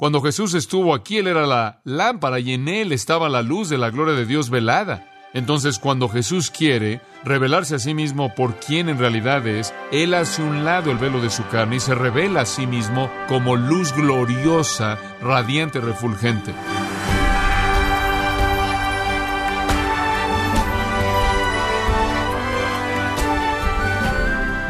Cuando Jesús estuvo aquí, Él era la lámpara y en Él estaba la luz de la gloria de Dios velada. Entonces, cuando Jesús quiere revelarse a sí mismo por quien en realidad es, Él hace un lado el velo de su carne y se revela a sí mismo como luz gloriosa, radiante, refulgente.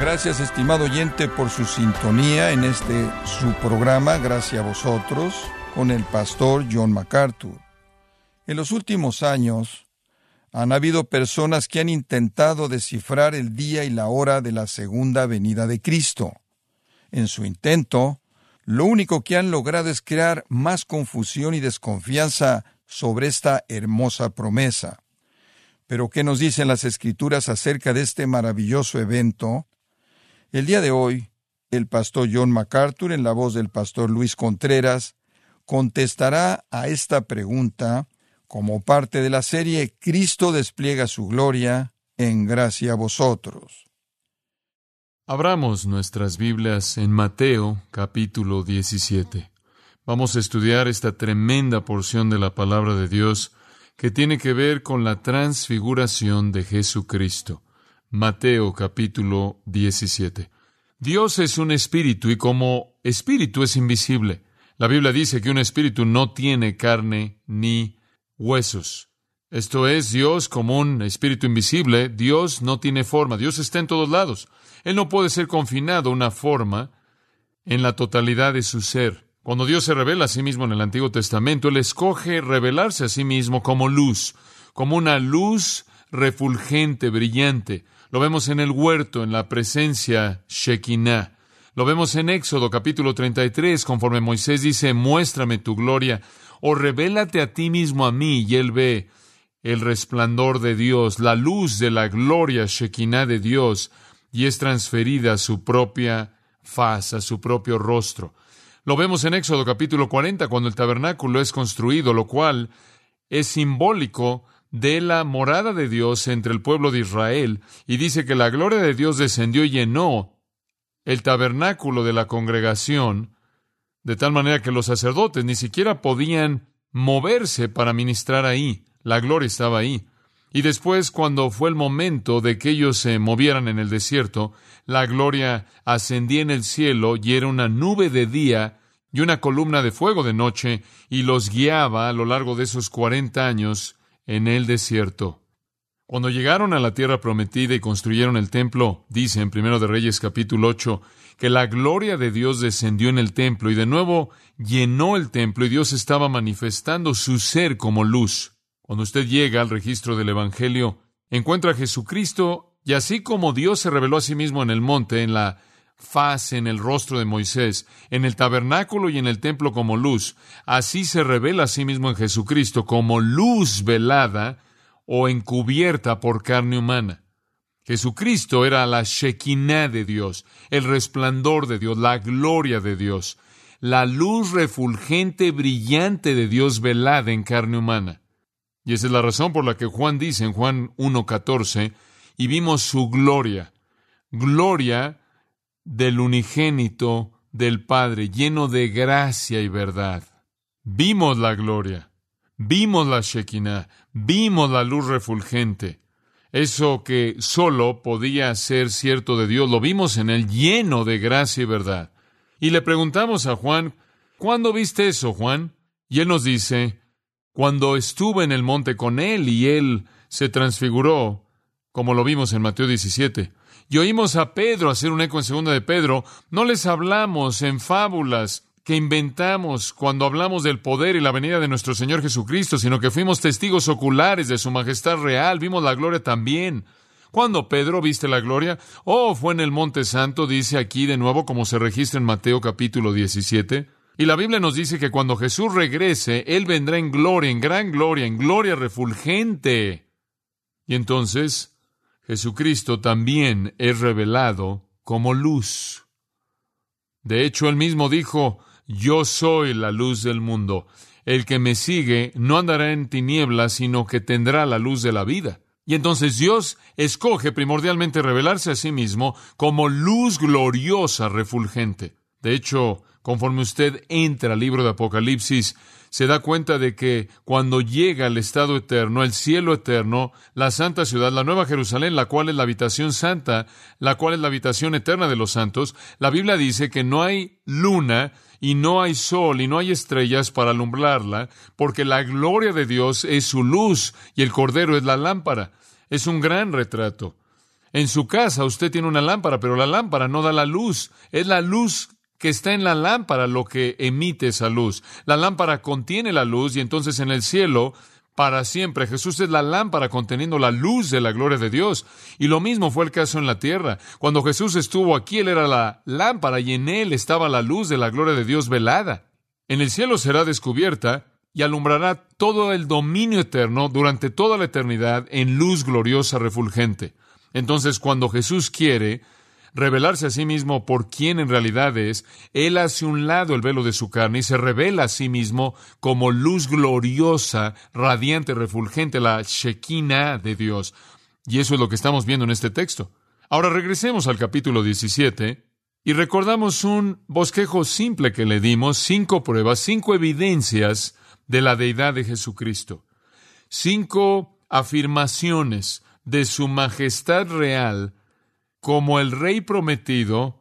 Gracias, estimado oyente, por su sintonía en este su programa, Gracias a vosotros, con el pastor John MacArthur. En los últimos años, han habido personas que han intentado descifrar el día y la hora de la segunda venida de Cristo. En su intento, lo único que han logrado es crear más confusión y desconfianza sobre esta hermosa promesa. Pero ¿qué nos dicen las escrituras acerca de este maravilloso evento? El día de hoy, el pastor John MacArthur, en la voz del pastor Luis Contreras, contestará a esta pregunta como parte de la serie Cristo despliega su gloria en gracia a vosotros. Abramos nuestras Biblias en Mateo capítulo 17. Vamos a estudiar esta tremenda porción de la palabra de Dios que tiene que ver con la transfiguración de Jesucristo. Mateo capítulo 17. Dios es un espíritu y como espíritu es invisible. La Biblia dice que un espíritu no tiene carne ni huesos. Esto es, Dios como un espíritu invisible, Dios no tiene forma, Dios está en todos lados. Él no puede ser confinado a una forma en la totalidad de su ser. Cuando Dios se revela a sí mismo en el Antiguo Testamento, Él escoge revelarse a sí mismo como luz, como una luz refulgente, brillante, lo vemos en el huerto, en la presencia Shekinah. Lo vemos en Éxodo capítulo 33, conforme Moisés dice, muéstrame tu gloria, o revélate a ti mismo a mí, y él ve el resplandor de Dios, la luz de la gloria Shekinah de Dios, y es transferida a su propia faz, a su propio rostro. Lo vemos en Éxodo capítulo 40, cuando el tabernáculo es construido, lo cual es simbólico de la morada de Dios entre el pueblo de Israel y dice que la gloria de Dios descendió y llenó el tabernáculo de la congregación, de tal manera que los sacerdotes ni siquiera podían moverse para ministrar ahí. La gloria estaba ahí. Y después, cuando fue el momento de que ellos se movieran en el desierto, la gloria ascendía en el cielo y era una nube de día y una columna de fuego de noche, y los guiaba a lo largo de esos cuarenta años en el desierto. Cuando llegaron a la tierra prometida y construyeron el templo, dice en Primero de Reyes capítulo 8, que la gloria de Dios descendió en el templo y de nuevo llenó el templo y Dios estaba manifestando su ser como luz. Cuando usted llega al registro del Evangelio, encuentra a Jesucristo y así como Dios se reveló a sí mismo en el monte, en la faz en el rostro de Moisés, en el tabernáculo y en el templo como luz, así se revela a sí mismo en Jesucristo como luz velada o encubierta por carne humana. Jesucristo era la Shekinah de Dios, el resplandor de Dios, la gloria de Dios, la luz refulgente, brillante de Dios velada en carne humana. Y esa es la razón por la que Juan dice en Juan 1.14, y vimos su gloria, gloria del unigénito del Padre, lleno de gracia y verdad. Vimos la gloria, vimos la Shekinah, vimos la luz refulgente. Eso que solo podía ser cierto de Dios, lo vimos en él lleno de gracia y verdad. Y le preguntamos a Juan, ¿cuándo viste eso, Juan? Y él nos dice, cuando estuve en el monte con él y él se transfiguró, como lo vimos en Mateo 17. Y oímos a Pedro hacer un eco en segunda de Pedro. No les hablamos en fábulas que inventamos cuando hablamos del poder y la venida de nuestro Señor Jesucristo, sino que fuimos testigos oculares de su majestad real. Vimos la gloria también. ¿Cuándo Pedro viste la gloria? Oh, fue en el Monte Santo, dice aquí de nuevo, como se registra en Mateo capítulo 17. Y la Biblia nos dice que cuando Jesús regrese, Él vendrá en gloria, en gran gloria, en gloria refulgente. Y entonces Jesucristo también es revelado como luz. De hecho, él mismo dijo, yo soy la luz del mundo. El que me sigue no andará en tinieblas, sino que tendrá la luz de la vida. Y entonces Dios escoge primordialmente revelarse a sí mismo como luz gloriosa, refulgente. De hecho, conforme usted entra al libro de Apocalipsis, se da cuenta de que cuando llega el estado eterno, el cielo eterno, la santa ciudad, la nueva Jerusalén, la cual es la habitación santa, la cual es la habitación eterna de los santos, la Biblia dice que no hay luna y no hay sol y no hay estrellas para alumbrarla, porque la gloria de Dios es su luz y el cordero es la lámpara. Es un gran retrato. En su casa usted tiene una lámpara, pero la lámpara no da la luz. Es la luz que está en la lámpara lo que emite esa luz. La lámpara contiene la luz y entonces en el cielo para siempre. Jesús es la lámpara conteniendo la luz de la gloria de Dios. Y lo mismo fue el caso en la tierra. Cuando Jesús estuvo aquí, Él era la lámpara y en Él estaba la luz de la gloria de Dios velada. En el cielo será descubierta y alumbrará todo el dominio eterno durante toda la eternidad en luz gloriosa refulgente. Entonces, cuando Jesús quiere, revelarse a sí mismo por quién en realidad es, Él hace un lado el velo de su carne y se revela a sí mismo como luz gloriosa, radiante, refulgente, la Shekinah de Dios. Y eso es lo que estamos viendo en este texto. Ahora regresemos al capítulo 17 y recordamos un bosquejo simple que le dimos, cinco pruebas, cinco evidencias de la deidad de Jesucristo, cinco afirmaciones de su majestad real como el rey prometido,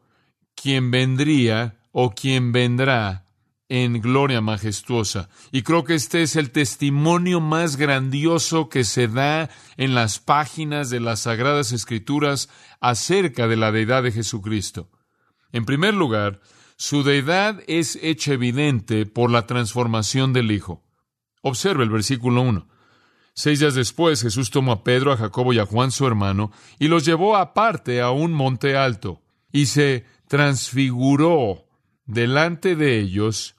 quien vendría o quien vendrá en gloria majestuosa. Y creo que este es el testimonio más grandioso que se da en las páginas de las Sagradas Escrituras acerca de la deidad de Jesucristo. En primer lugar, su deidad es hecha evidente por la transformación del Hijo. Observe el versículo 1. Seis días después Jesús tomó a Pedro, a Jacobo y a Juan su hermano, y los llevó aparte a un monte alto, y se transfiguró delante de ellos,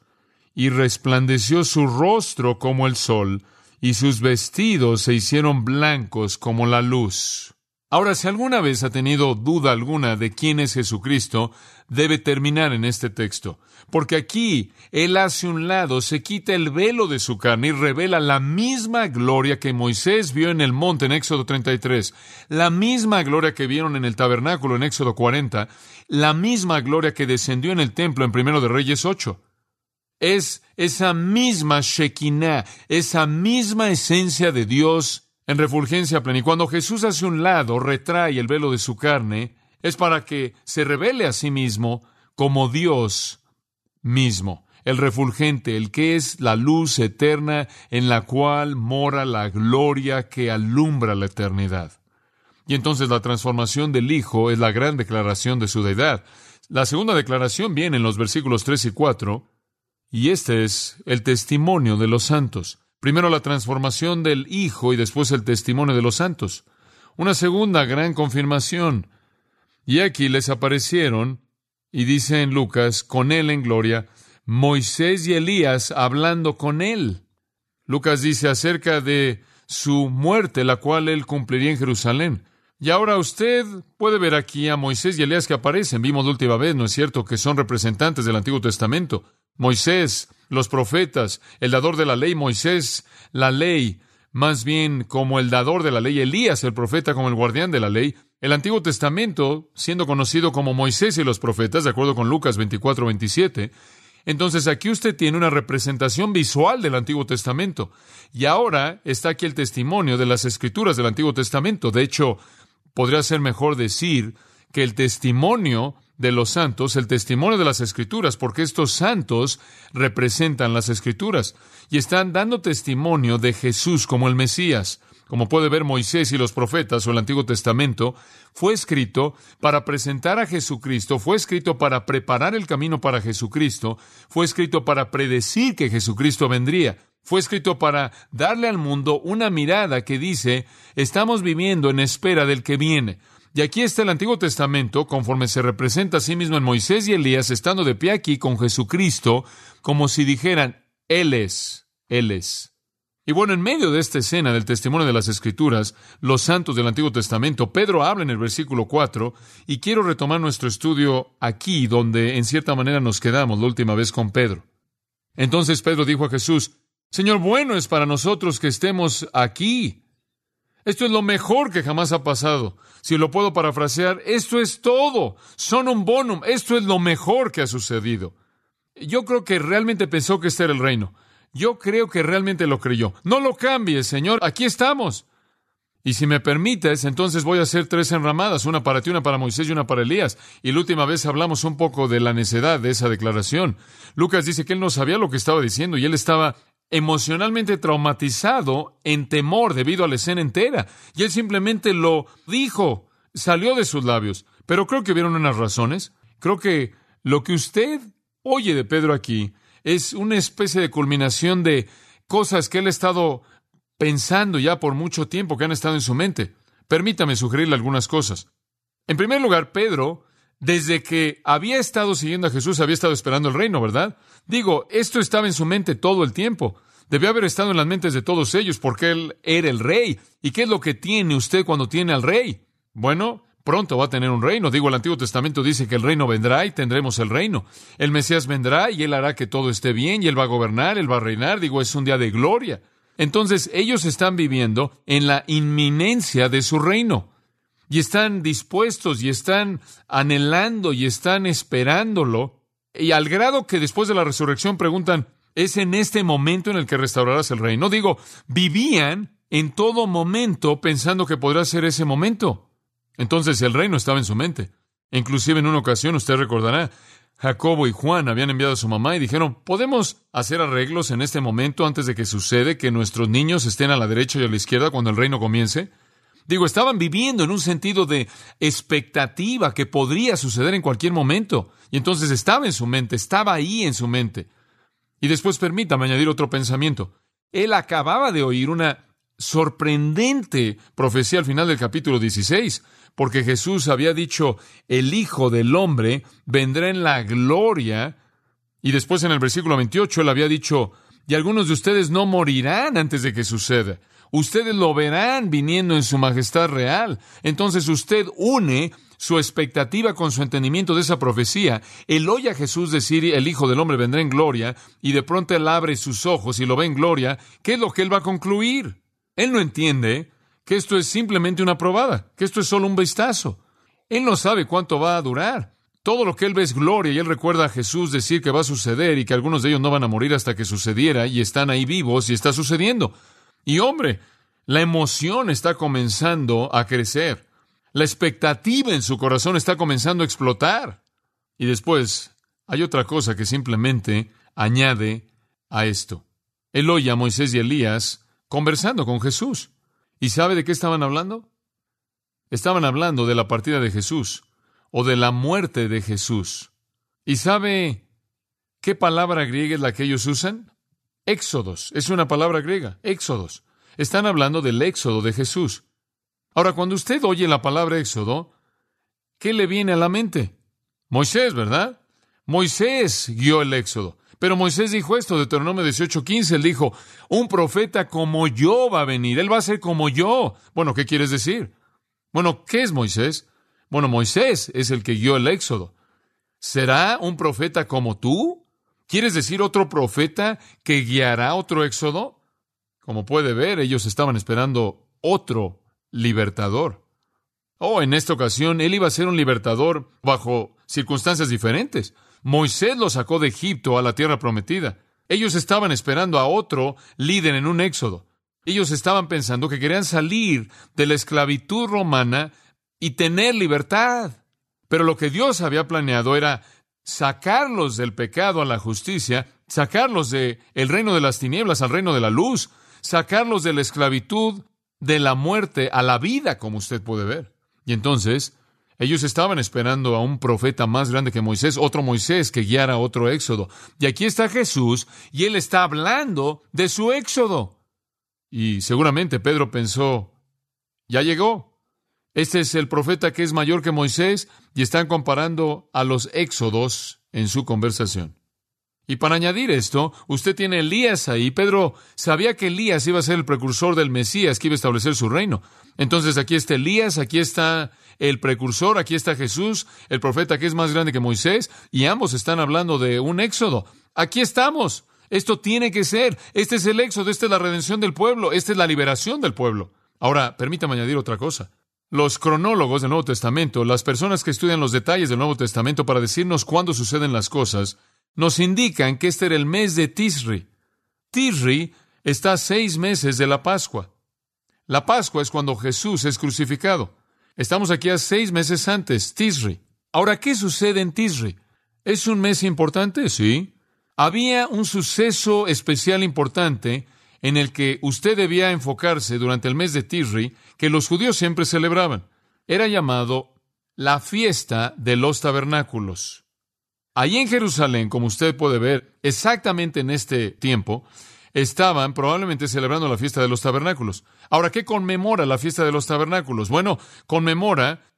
y resplandeció su rostro como el sol, y sus vestidos se hicieron blancos como la luz. Ahora, si alguna vez ha tenido duda alguna de quién es Jesucristo, debe terminar en este texto, porque aquí Él hace un lado, se quita el velo de su carne y revela la misma gloria que Moisés vio en el monte en Éxodo 33, la misma gloria que vieron en el tabernáculo en Éxodo 40, la misma gloria que descendió en el templo en Primero de Reyes 8. Es esa misma Shekinah, esa misma esencia de Dios en refulgencia plena. Y cuando Jesús hace un lado, retrae el velo de su carne, es para que se revele a sí mismo como Dios mismo, el refulgente, el que es la luz eterna en la cual mora la gloria que alumbra la eternidad. Y entonces la transformación del Hijo es la gran declaración de su deidad. La segunda declaración viene en los versículos 3 y 4, y este es el testimonio de los santos. Primero la transformación del Hijo y después el testimonio de los santos. Una segunda gran confirmación. Y aquí les aparecieron, y dice en Lucas, con él en gloria, Moisés y Elías hablando con él. Lucas dice acerca de su muerte, la cual él cumpliría en Jerusalén. Y ahora usted puede ver aquí a Moisés y Elías que aparecen. Vimos la última vez, ¿no es cierto?, que son representantes del Antiguo Testamento. Moisés, los profetas, el dador de la ley, Moisés, la ley, más bien como el dador de la ley, Elías, el profeta, como el guardián de la ley. El Antiguo Testamento, siendo conocido como Moisés y los profetas, de acuerdo con Lucas 24, 27, entonces aquí usted tiene una representación visual del Antiguo Testamento. Y ahora está aquí el testimonio de las escrituras del Antiguo Testamento. De hecho, podría ser mejor decir que el testimonio de los santos, el testimonio de las escrituras, porque estos santos representan las escrituras y están dando testimonio de Jesús como el Mesías como puede ver Moisés y los profetas o el Antiguo Testamento, fue escrito para presentar a Jesucristo, fue escrito para preparar el camino para Jesucristo, fue escrito para predecir que Jesucristo vendría, fue escrito para darle al mundo una mirada que dice, estamos viviendo en espera del que viene. Y aquí está el Antiguo Testamento, conforme se representa a sí mismo en Moisés y Elías, estando de pie aquí con Jesucristo, como si dijeran, Él es, Él es. Y bueno, en medio de esta escena del testimonio de las Escrituras, los santos del Antiguo Testamento, Pedro habla en el versículo 4, y quiero retomar nuestro estudio aquí, donde en cierta manera nos quedamos la última vez con Pedro. Entonces Pedro dijo a Jesús, Señor, bueno es para nosotros que estemos aquí. Esto es lo mejor que jamás ha pasado. Si lo puedo parafrasear, esto es todo. Son un bonum. Esto es lo mejor que ha sucedido. Yo creo que realmente pensó que este era el reino. Yo creo que realmente lo creyó. No lo cambies, Señor. Aquí estamos. Y si me permites, entonces voy a hacer tres enramadas, una para ti, una para Moisés y una para Elías. Y la última vez hablamos un poco de la necedad de esa declaración. Lucas dice que él no sabía lo que estaba diciendo y él estaba emocionalmente traumatizado en temor debido a la escena entera. Y él simplemente lo dijo, salió de sus labios. Pero creo que vieron unas razones. Creo que lo que usted oye de Pedro aquí es una especie de culminación de cosas que él ha estado pensando ya por mucho tiempo, que han estado en su mente. Permítame sugerirle algunas cosas. En primer lugar, Pedro, desde que había estado siguiendo a Jesús, había estado esperando el reino, ¿verdad? Digo, esto estaba en su mente todo el tiempo. Debió haber estado en las mentes de todos ellos porque él era el rey. ¿Y qué es lo que tiene usted cuando tiene al rey? Bueno, pronto va a tener un reino. Digo, el Antiguo Testamento dice que el reino vendrá y tendremos el reino. El Mesías vendrá y él hará que todo esté bien y él va a gobernar, él va a reinar. Digo, es un día de gloria. Entonces ellos están viviendo en la inminencia de su reino. Y están dispuestos y están anhelando y están esperándolo. Y al grado que después de la resurrección preguntan, ¿es en este momento en el que restaurarás el reino? Digo, vivían en todo momento pensando que podrá ser ese momento. Entonces el reino estaba en su mente. Inclusive en una ocasión, usted recordará, Jacobo y Juan habían enviado a su mamá y dijeron, ¿podemos hacer arreglos en este momento antes de que sucede que nuestros niños estén a la derecha y a la izquierda cuando el reino comience? Digo, estaban viviendo en un sentido de expectativa que podría suceder en cualquier momento. Y entonces estaba en su mente, estaba ahí en su mente. Y después permítame añadir otro pensamiento. Él acababa de oír una sorprendente profecía al final del capítulo 16, porque Jesús había dicho, el Hijo del Hombre vendrá en la gloria, y después en el versículo 28 él había dicho, y algunos de ustedes no morirán antes de que suceda. Ustedes lo verán viniendo en su majestad real. Entonces usted une su expectativa con su entendimiento de esa profecía. Él oye a Jesús decir, el Hijo del Hombre vendrá en gloria, y de pronto él abre sus ojos y lo ve en gloria. ¿Qué es lo que él va a concluir? Él no entiende que esto es simplemente una probada, que esto es solo un vistazo. Él no sabe cuánto va a durar. Todo lo que él ve es gloria y él recuerda a Jesús decir que va a suceder y que algunos de ellos no van a morir hasta que sucediera y están ahí vivos y está sucediendo. Y hombre, la emoción está comenzando a crecer. La expectativa en su corazón está comenzando a explotar. Y después hay otra cosa que simplemente añade a esto. Él oye a Moisés y Elías conversando con Jesús. ¿Y sabe de qué estaban hablando? Estaban hablando de la partida de Jesús o de la muerte de Jesús. ¿Y sabe qué palabra griega es la que ellos usan? Éxodos. Es una palabra griega. Éxodos. Están hablando del éxodo de Jesús. Ahora, cuando usted oye la palabra éxodo, ¿qué le viene a la mente? Moisés, ¿verdad? Moisés guió el éxodo. Pero Moisés dijo esto, de Deuteronomio 18:15, él dijo, un profeta como yo va a venir, él va a ser como yo. Bueno, ¿qué quieres decir? Bueno, ¿qué es Moisés? Bueno, Moisés es el que guió el éxodo. ¿Será un profeta como tú? ¿Quieres decir otro profeta que guiará otro éxodo? Como puede ver, ellos estaban esperando otro libertador. Oh, en esta ocasión él iba a ser un libertador bajo circunstancias diferentes. Moisés los sacó de Egipto a la tierra prometida. Ellos estaban esperando a otro líder en un éxodo. Ellos estaban pensando que querían salir de la esclavitud romana y tener libertad. Pero lo que Dios había planeado era sacarlos del pecado a la justicia, sacarlos del el reino de las tinieblas al reino de la luz, sacarlos de la esclavitud de la muerte a la vida, como usted puede ver. Y entonces ellos estaban esperando a un profeta más grande que Moisés, otro Moisés que guiara otro éxodo. Y aquí está Jesús y él está hablando de su éxodo. Y seguramente Pedro pensó, ya llegó. Este es el profeta que es mayor que Moisés y están comparando a los éxodos en su conversación. Y para añadir esto, usted tiene Elías ahí. Pedro sabía que Elías iba a ser el precursor del Mesías que iba a establecer su reino. Entonces aquí está Elías, aquí está el precursor, aquí está Jesús, el profeta que es más grande que Moisés, y ambos están hablando de un éxodo. Aquí estamos. Esto tiene que ser. Este es el éxodo, esta es la redención del pueblo, esta es la liberación del pueblo. Ahora, permítame añadir otra cosa. Los cronólogos del Nuevo Testamento, las personas que estudian los detalles del Nuevo Testamento para decirnos cuándo suceden las cosas, nos indican que este era el mes de Tisri. Tisri está a seis meses de la Pascua. La Pascua es cuando Jesús es crucificado. Estamos aquí a seis meses antes, Tisri. Ahora, ¿qué sucede en Tisri? ¿Es un mes importante? Sí. Había un suceso especial importante en el que usted debía enfocarse durante el mes de Tisri, que los judíos siempre celebraban. Era llamado la fiesta de los tabernáculos. Allí en Jerusalén, como usted puede ver, exactamente en este tiempo, estaban probablemente celebrando la fiesta de los tabernáculos. Ahora, ¿qué conmemora la fiesta de los tabernáculos? Bueno, conmemora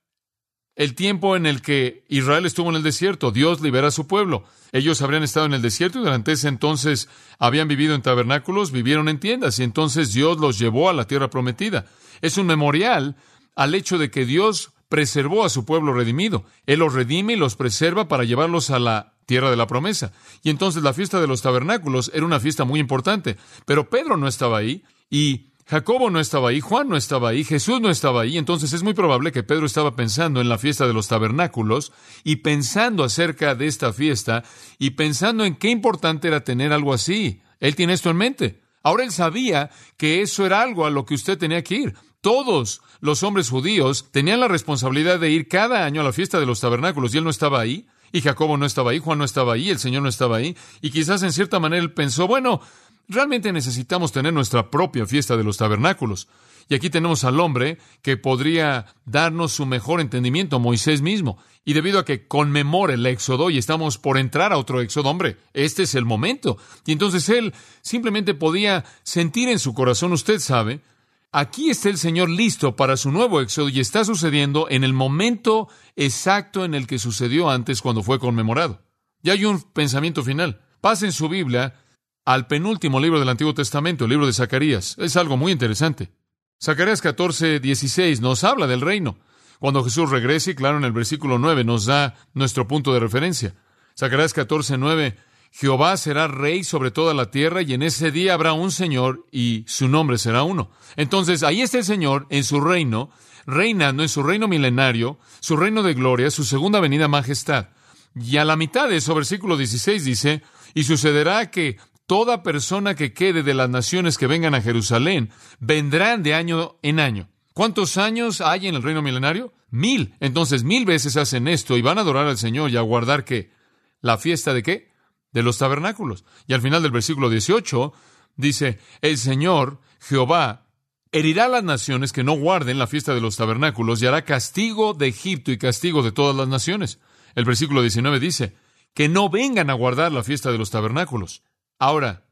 el tiempo en el que Israel estuvo en el desierto. Dios libera a su pueblo. Ellos habrían estado en el desierto y durante ese entonces habían vivido en tabernáculos, vivieron en tiendas y entonces Dios los llevó a la tierra prometida. Es un memorial al hecho de que Dios preservó a su pueblo redimido. Él los redime y los preserva para llevarlos a la tierra de la promesa. Y entonces la fiesta de los tabernáculos era una fiesta muy importante. Pero Pedro no estaba ahí y Jacobo no estaba ahí, Juan no estaba ahí, Jesús no estaba ahí, entonces es muy probable que Pedro estaba pensando en la fiesta de los tabernáculos y pensando acerca de esta fiesta y pensando en qué importante era tener algo así. Él tiene esto en mente. Ahora él sabía que eso era algo a lo que usted tenía que ir. Todos los hombres judíos tenían la responsabilidad de ir cada año a la fiesta de los tabernáculos y él no estaba ahí. Y Jacobo no estaba ahí, Juan no estaba ahí, el Señor no estaba ahí. Y quizás en cierta manera él pensó, bueno, Realmente necesitamos tener nuestra propia fiesta de los tabernáculos. Y aquí tenemos al hombre que podría darnos su mejor entendimiento, Moisés mismo. Y debido a que conmemora el éxodo y estamos por entrar a otro éxodo, hombre, este es el momento. Y entonces él simplemente podía sentir en su corazón, usted sabe, aquí está el Señor listo para su nuevo éxodo y está sucediendo en el momento exacto en el que sucedió antes cuando fue conmemorado. Y hay un pensamiento final. Pasen su Biblia al penúltimo libro del Antiguo Testamento, el libro de Zacarías. Es algo muy interesante. Zacarías 14, 16 nos habla del reino. Cuando Jesús regrese, claro, en el versículo 9 nos da nuestro punto de referencia. Zacarías 14, 9, Jehová será rey sobre toda la tierra y en ese día habrá un Señor y su nombre será uno. Entonces, ahí está el Señor en su reino, reinando en su reino milenario, su reino de gloria, su segunda venida majestad. Y a la mitad de eso, versículo 16 dice, y sucederá que toda persona que quede de las naciones que vengan a Jerusalén vendrán de año en año. ¿Cuántos años hay en el reino milenario? Mil. Entonces mil veces hacen esto y van a adorar al Señor y a guardar qué? La fiesta de qué? De los tabernáculos. Y al final del versículo 18 dice, el Señor, Jehová, herirá a las naciones que no guarden la fiesta de los tabernáculos y hará castigo de Egipto y castigo de todas las naciones. El versículo 19 dice, que no vengan a guardar la fiesta de los tabernáculos. Ahora,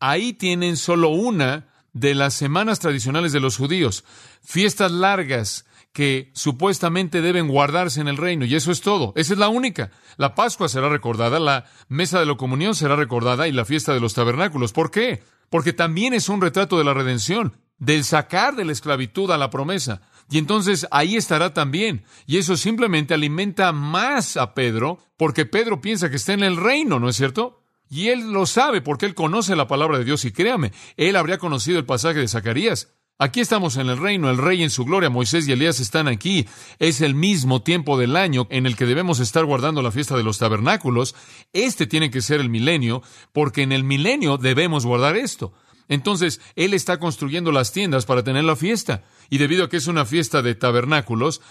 ahí tienen solo una de las semanas tradicionales de los judíos, fiestas largas que supuestamente deben guardarse en el reino, y eso es todo. Esa es la única. La Pascua será recordada, la mesa de la comunión será recordada y la fiesta de los tabernáculos. ¿Por qué? Porque también es un retrato de la redención, del sacar de la esclavitud a la promesa. Y entonces ahí estará también. Y eso simplemente alimenta más a Pedro, porque Pedro piensa que está en el reino, ¿no es cierto? Y él lo sabe porque él conoce la palabra de Dios y créame, él habría conocido el pasaje de Zacarías. Aquí estamos en el reino, el rey en su gloria, Moisés y Elías están aquí. Es el mismo tiempo del año en el que debemos estar guardando la fiesta de los tabernáculos. Este tiene que ser el milenio, porque en el milenio debemos guardar esto. Entonces, Él está construyendo las tiendas para tener la fiesta. Y debido a que es una fiesta de tabernáculos,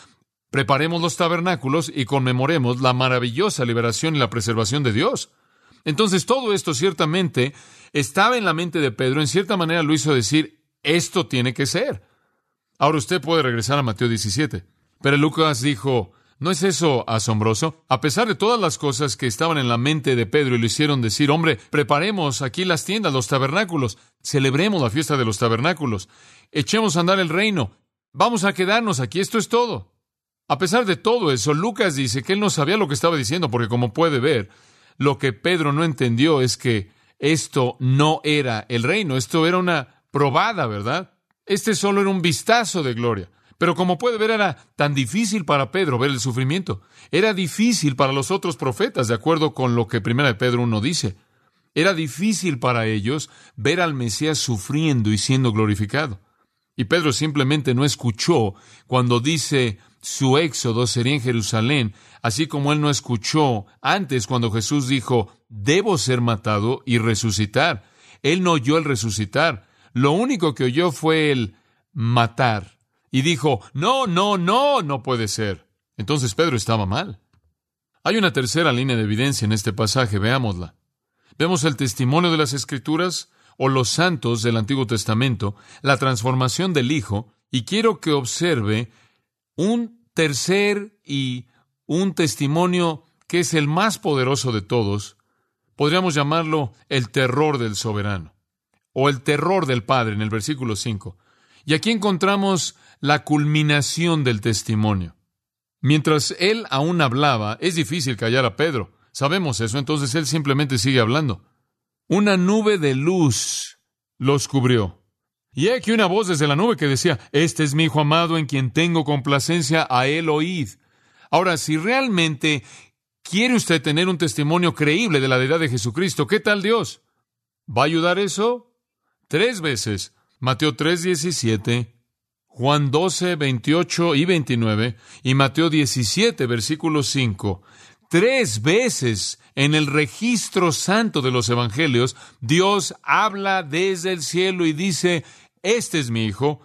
preparemos los tabernáculos y conmemoremos la maravillosa liberación y la preservación de Dios. Entonces todo esto ciertamente estaba en la mente de Pedro, en cierta manera lo hizo decir, esto tiene que ser. Ahora usted puede regresar a Mateo 17. Pero Lucas dijo, ¿no es eso asombroso? A pesar de todas las cosas que estaban en la mente de Pedro y le hicieron decir, hombre, preparemos aquí las tiendas, los tabernáculos, celebremos la fiesta de los tabernáculos, echemos a andar el reino, vamos a quedarnos aquí, esto es todo. A pesar de todo eso, Lucas dice que él no sabía lo que estaba diciendo, porque como puede ver, lo que Pedro no entendió es que esto no era el reino, esto era una probada, ¿verdad? Este solo era un vistazo de gloria. Pero como puede ver, era tan difícil para Pedro ver el sufrimiento. Era difícil para los otros profetas, de acuerdo con lo que Primera Pedro 1 dice. Era difícil para ellos ver al Mesías sufriendo y siendo glorificado. Y Pedro simplemente no escuchó cuando dice su éxodo sería en Jerusalén, así como él no escuchó antes cuando Jesús dijo, debo ser matado y resucitar. Él no oyó el resucitar. Lo único que oyó fue el matar. Y dijo, no, no, no, no puede ser. Entonces Pedro estaba mal. Hay una tercera línea de evidencia en este pasaje, veámosla. Vemos el testimonio de las Escrituras o los santos del Antiguo Testamento, la transformación del Hijo, y quiero que observe un tercer y un testimonio que es el más poderoso de todos, podríamos llamarlo el terror del soberano, o el terror del Padre en el versículo 5. Y aquí encontramos la culminación del testimonio. Mientras él aún hablaba, es difícil callar a Pedro. Sabemos eso, entonces él simplemente sigue hablando. Una nube de luz los cubrió. Y aquí una voz desde la nube que decía, Este es mi Hijo amado en quien tengo complacencia, a él oíd. Ahora, si realmente quiere usted tener un testimonio creíble de la deidad de Jesucristo, ¿qué tal Dios? ¿Va a ayudar eso? Tres veces. Mateo 3, 17, Juan 12, 28 y 29 y Mateo 17, versículo 5. Tres veces en el registro santo de los evangelios, Dios habla desde el cielo y dice, este es mi hijo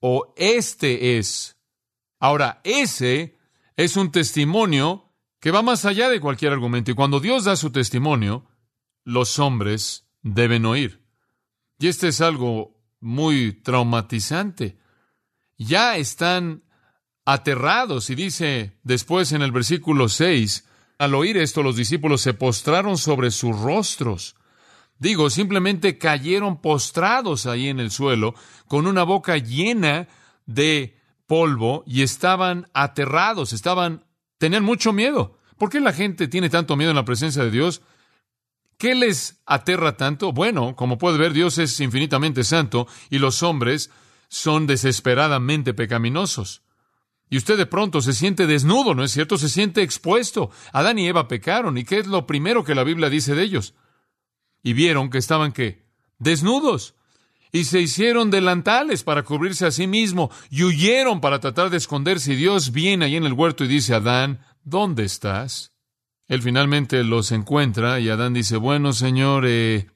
o este es. Ahora, ese es un testimonio que va más allá de cualquier argumento y cuando Dios da su testimonio, los hombres deben oír. Y este es algo muy traumatizante ya están aterrados. Y dice después en el versículo 6, al oír esto los discípulos se postraron sobre sus rostros. Digo, simplemente cayeron postrados ahí en el suelo, con una boca llena de polvo y estaban aterrados, estaban, tenían mucho miedo. ¿Por qué la gente tiene tanto miedo en la presencia de Dios? ¿Qué les aterra tanto? Bueno, como puede ver, Dios es infinitamente santo y los hombres son desesperadamente pecaminosos. Y usted de pronto se siente desnudo, ¿no es cierto? Se siente expuesto. Adán y Eva pecaron. ¿Y qué es lo primero que la Biblia dice de ellos? Y vieron que estaban qué? Desnudos. Y se hicieron delantales para cubrirse a sí mismo y huyeron para tratar de esconderse. Y Dios viene ahí en el huerto y dice, Adán, ¿dónde estás? Él finalmente los encuentra y Adán dice, bueno, Señor, eh,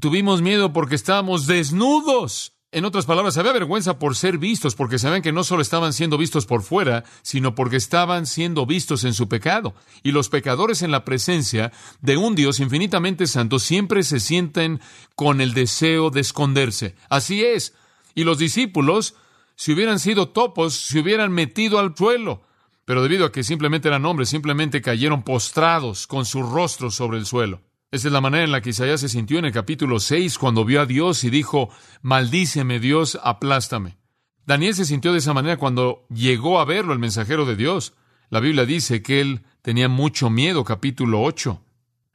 tuvimos miedo porque estábamos desnudos. En otras palabras, había vergüenza por ser vistos, porque sabían que no solo estaban siendo vistos por fuera, sino porque estaban siendo vistos en su pecado. Y los pecadores en la presencia de un Dios infinitamente santo siempre se sienten con el deseo de esconderse. Así es. Y los discípulos, si hubieran sido topos, se hubieran metido al suelo. Pero debido a que simplemente eran hombres, simplemente cayeron postrados con sus rostros sobre el suelo. Esa es la manera en la que Isaías se sintió en el capítulo 6 cuando vio a Dios y dijo, maldíceme Dios, aplástame. Daniel se sintió de esa manera cuando llegó a verlo el mensajero de Dios. La Biblia dice que él tenía mucho miedo, capítulo 8.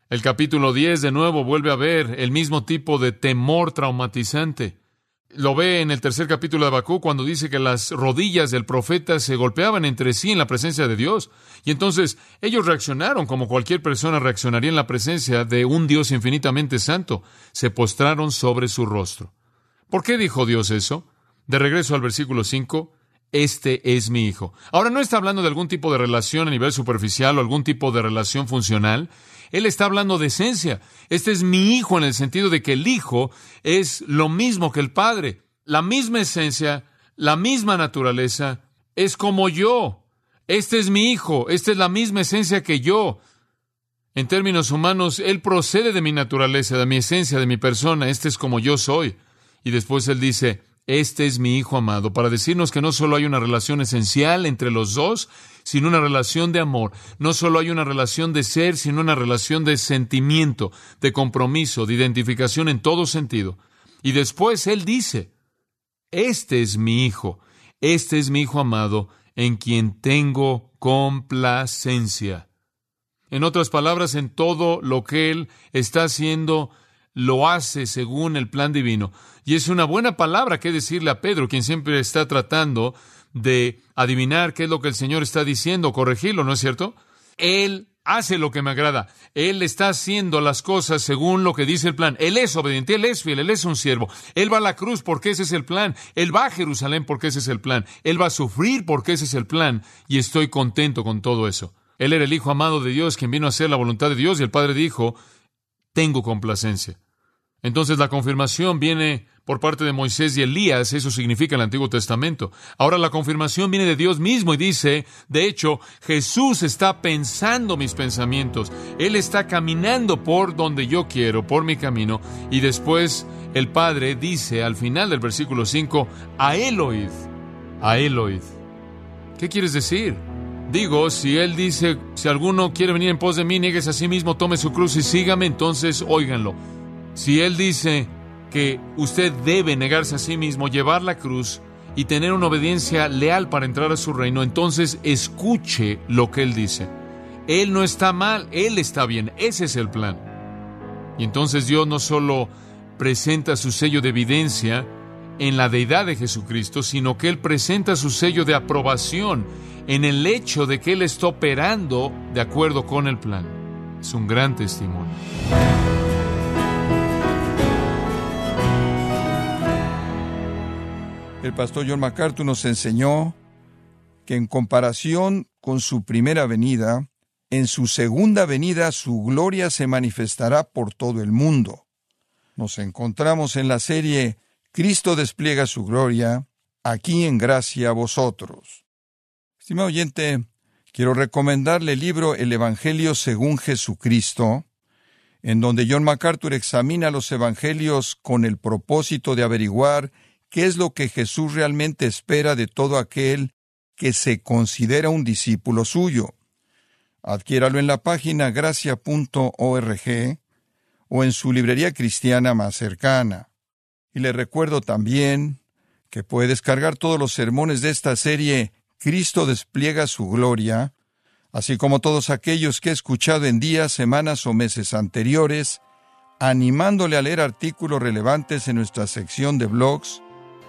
El capítulo 10 de nuevo vuelve a ver el mismo tipo de temor traumatizante. Lo ve en el tercer capítulo de Abacú cuando dice que las rodillas del profeta se golpeaban entre sí en la presencia de Dios. Y entonces ellos reaccionaron como cualquier persona reaccionaría en la presencia de un Dios infinitamente santo. Se postraron sobre su rostro. ¿Por qué dijo Dios eso? De regreso al versículo 5, este es mi hijo. Ahora no está hablando de algún tipo de relación a nivel superficial o algún tipo de relación funcional. Él está hablando de esencia. Este es mi hijo en el sentido de que el hijo es lo mismo que el padre. La misma esencia, la misma naturaleza, es como yo. Este es mi hijo, esta es la misma esencia que yo. En términos humanos, Él procede de mi naturaleza, de mi esencia, de mi persona, este es como yo soy. Y después Él dice, este es mi Hijo amado, para decirnos que no solo hay una relación esencial entre los dos, sino una relación de amor. No solo hay una relación de ser, sino una relación de sentimiento, de compromiso, de identificación en todo sentido. Y después Él dice, este es mi Hijo, este es mi Hijo amado, en quien tengo complacencia. En otras palabras, en todo lo que Él está haciendo, lo hace según el plan divino. Y es una buena palabra que decirle a Pedro, quien siempre está tratando de adivinar qué es lo que el Señor está diciendo, corregirlo, ¿no es cierto? Él hace lo que me agrada. Él está haciendo las cosas según lo que dice el plan. Él es obediente, Él es fiel, Él es un siervo. Él va a la cruz porque ese es el plan. Él va a Jerusalén porque ese es el plan. Él va a sufrir porque ese es el plan. Y estoy contento con todo eso. Él era el Hijo amado de Dios, quien vino a hacer la voluntad de Dios, y el Padre dijo, tengo complacencia. Entonces la confirmación viene por parte de Moisés y Elías, eso significa el Antiguo Testamento. Ahora la confirmación viene de Dios mismo y dice, de hecho, Jesús está pensando mis pensamientos, Él está caminando por donde yo quiero, por mi camino, y después el Padre dice al final del versículo 5, a Él oíd, a Él oíd. ¿Qué quieres decir? Digo, si Él dice, si alguno quiere venir en pos de mí, niegues a sí mismo, tome su cruz y sígame, entonces óiganlo. Si Él dice, que usted debe negarse a sí mismo, llevar la cruz y tener una obediencia leal para entrar a su reino, entonces escuche lo que Él dice. Él no está mal, Él está bien, ese es el plan. Y entonces Dios no solo presenta su sello de evidencia en la deidad de Jesucristo, sino que Él presenta su sello de aprobación en el hecho de que Él está operando de acuerdo con el plan. Es un gran testimonio. El pastor John MacArthur nos enseñó que en comparación con su primera venida, en su segunda venida su gloria se manifestará por todo el mundo. Nos encontramos en la serie Cristo despliega su gloria, aquí en gracia a vosotros. Estimado oyente, quiero recomendarle el libro El Evangelio según Jesucristo, en donde John MacArthur examina los evangelios con el propósito de averiguar qué es lo que Jesús realmente espera de todo aquel que se considera un discípulo suyo. Adquiéralo en la página gracia.org o en su librería cristiana más cercana. Y le recuerdo también que puede descargar todos los sermones de esta serie Cristo despliega su gloria, así como todos aquellos que he escuchado en días, semanas o meses anteriores, animándole a leer artículos relevantes en nuestra sección de blogs